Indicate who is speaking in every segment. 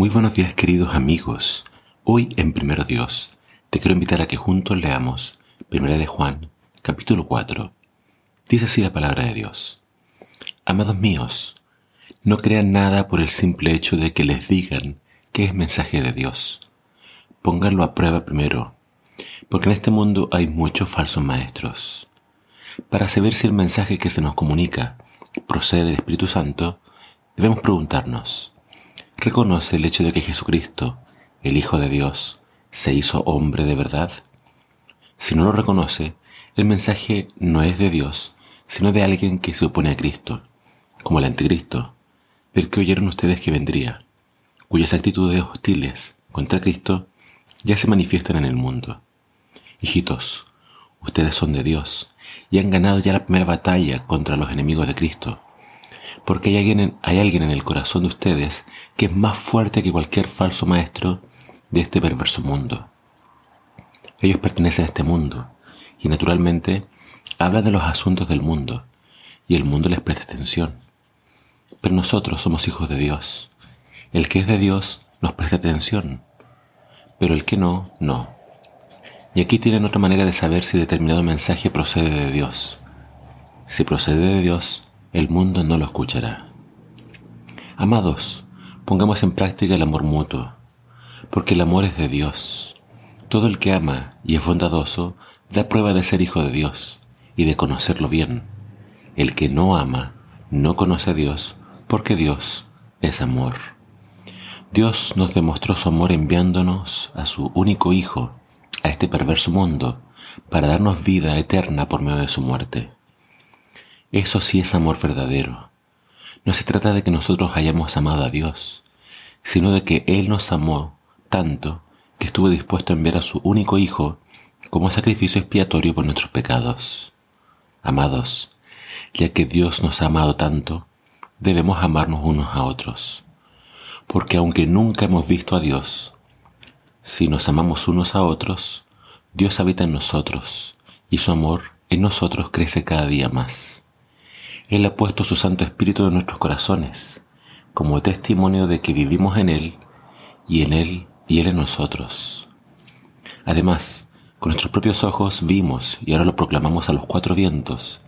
Speaker 1: Muy buenos días queridos amigos. Hoy en Primero Dios te quiero invitar a que juntos leamos Primera de Juan, capítulo 4. Dice así la palabra de Dios. Amados míos, no crean nada por el simple hecho de que les digan que es mensaje de Dios. Pónganlo a prueba primero, porque en este mundo hay muchos falsos maestros. Para saber si el mensaje que se nos comunica procede del Espíritu Santo, debemos preguntarnos, reconoce el hecho de que Jesucristo, el Hijo de Dios, se hizo hombre de verdad? Si no lo reconoce, el mensaje no es de Dios, sino de alguien que se opone a Cristo, como el anticristo, del que oyeron ustedes que vendría, cuyas actitudes hostiles contra Cristo ya se manifiestan en el mundo. Hijitos, ustedes son de Dios y han ganado ya la primera batalla contra los enemigos de Cristo porque hay alguien, hay alguien en el corazón de ustedes que es más fuerte que cualquier falso maestro de este perverso mundo. Ellos pertenecen a este mundo y naturalmente hablan de los asuntos del mundo y el mundo les presta atención. Pero nosotros somos hijos de Dios. El que es de Dios nos presta atención, pero el que no, no. Y aquí tienen otra manera de saber si determinado mensaje procede de Dios. Si procede de Dios, el mundo no lo escuchará. Amados, pongamos en práctica el amor mutuo, porque el amor es de Dios. Todo el que ama y es bondadoso da prueba de ser hijo de Dios y de conocerlo bien. El que no ama no conoce a Dios, porque Dios es amor. Dios nos demostró su amor enviándonos a su único Hijo a este perverso mundo para darnos vida eterna por medio de su muerte. Eso sí es amor verdadero. No se trata de que nosotros hayamos amado a Dios, sino de que Él nos amó tanto que estuvo dispuesto a enviar a su único Hijo como sacrificio expiatorio por nuestros pecados. Amados, ya que Dios nos ha amado tanto, debemos amarnos unos a otros. Porque aunque nunca hemos visto a Dios, si nos amamos unos a otros, Dios habita en nosotros y su amor en nosotros crece cada día más. Él ha puesto su Santo Espíritu en nuestros corazones, como testimonio de que vivimos en Él y en Él y Él en nosotros. Además, con nuestros propios ojos vimos y ahora lo proclamamos a los cuatro vientos,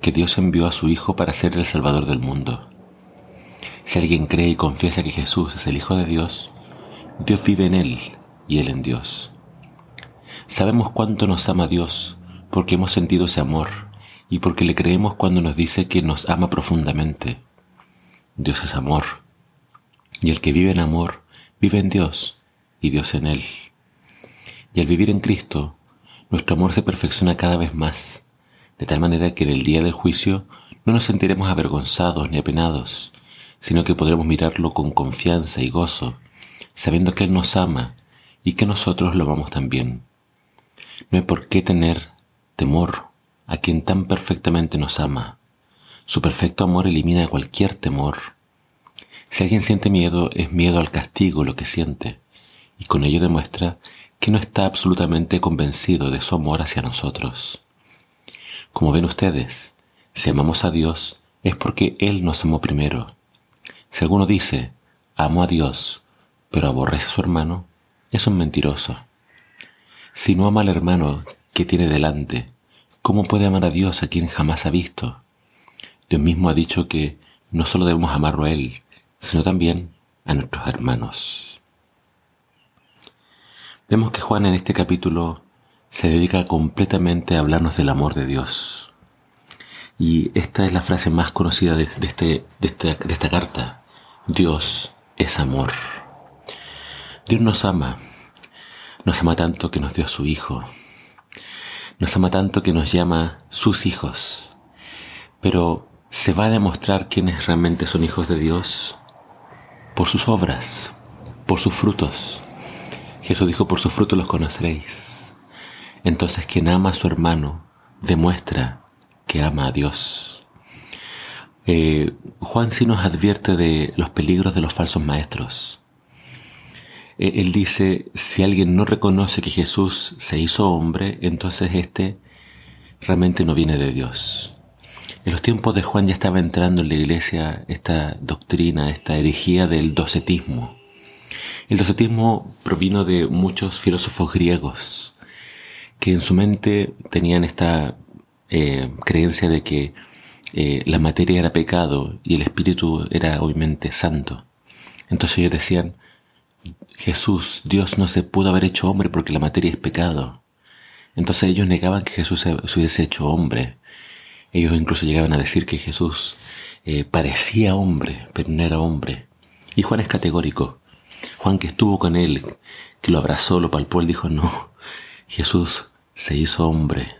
Speaker 1: que Dios envió a su Hijo para ser el Salvador del mundo. Si alguien cree y confiesa que Jesús es el Hijo de Dios, Dios vive en Él y Él en Dios. Sabemos cuánto nos ama Dios porque hemos sentido ese amor y porque le creemos cuando nos dice que nos ama profundamente. Dios es amor, y el que vive en amor vive en Dios y Dios en él. Y al vivir en Cristo, nuestro amor se perfecciona cada vez más, de tal manera que en el día del juicio no nos sentiremos avergonzados ni apenados, sino que podremos mirarlo con confianza y gozo, sabiendo que Él nos ama y que nosotros lo amamos también. No hay por qué tener temor a quien tan perfectamente nos ama. Su perfecto amor elimina cualquier temor. Si alguien siente miedo, es miedo al castigo lo que siente, y con ello demuestra que no está absolutamente convencido de su amor hacia nosotros. Como ven ustedes, si amamos a Dios es porque Él nos amó primero. Si alguno dice, amo a Dios, pero aborrece a su hermano, es un mentiroso. Si no ama al hermano que tiene delante, ¿Cómo puede amar a Dios a quien jamás ha visto? Dios mismo ha dicho que no solo debemos amarlo a Él, sino también a nuestros hermanos. Vemos que Juan en este capítulo se dedica completamente a hablarnos del amor de Dios. Y esta es la frase más conocida de, este, esta, de esta carta. Dios es amor. Dios nos ama. Nos ama tanto que nos dio a su Hijo nos ama tanto que nos llama sus hijos. Pero se va a demostrar quiénes realmente son hijos de Dios por sus obras, por sus frutos. Jesús dijo, por sus frutos los conoceréis. Entonces quien ama a su hermano demuestra que ama a Dios. Eh, Juan sí nos advierte de los peligros de los falsos maestros. Eh, él dice, si alguien no reconoce que Jesús se hizo hombre, entonces este realmente no viene de Dios. En los tiempos de Juan ya estaba entrando en la iglesia esta doctrina, esta herejía del docetismo. El docetismo provino de muchos filósofos griegos que en su mente tenían esta eh, creencia de que eh, la materia era pecado y el espíritu era obviamente santo. Entonces ellos decían, Jesús, Dios no se pudo haber hecho hombre porque la materia es pecado. Entonces ellos negaban que Jesús se, hubiese hecho hombre. Ellos incluso llegaban a decir que Jesús eh, parecía hombre, pero no era hombre. Y Juan es categórico. Juan que estuvo con él, que lo abrazó, lo palpó, él dijo, no, Jesús se hizo hombre.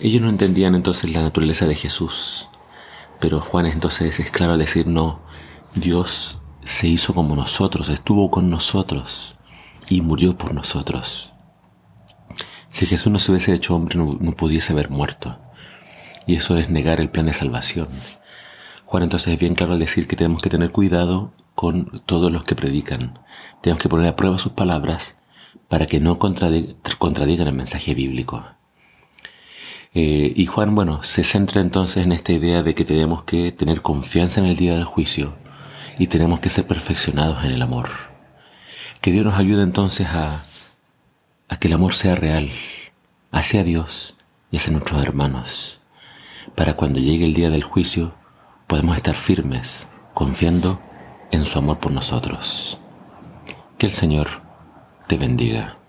Speaker 1: Ellos no entendían entonces la naturaleza de Jesús. Pero Juan entonces es claro al decir, no, Dios se hizo como nosotros, estuvo con nosotros y murió por nosotros. Si Jesús no se hubiese hecho hombre, no, pudiese haber muerto. Y eso es negar el plan de salvación. Juan entonces es bien claro al decir que tenemos que tener cuidado con todos los que predican. Tenemos que poner a prueba sus palabras para que no contradigan el mensaje bíblico. Eh, y Juan, bueno, se centra entonces en esta idea de que tenemos que tener confianza en el día del juicio y tenemos que ser perfeccionados en el amor. Que Dios nos ayude entonces a, que el amor sea real hacia Dios y hacia nuestros hermanos, para cuando llegue el día del juicio podamos estar firmes, confiando en su amor por nosotros. Que el Señor te bendiga.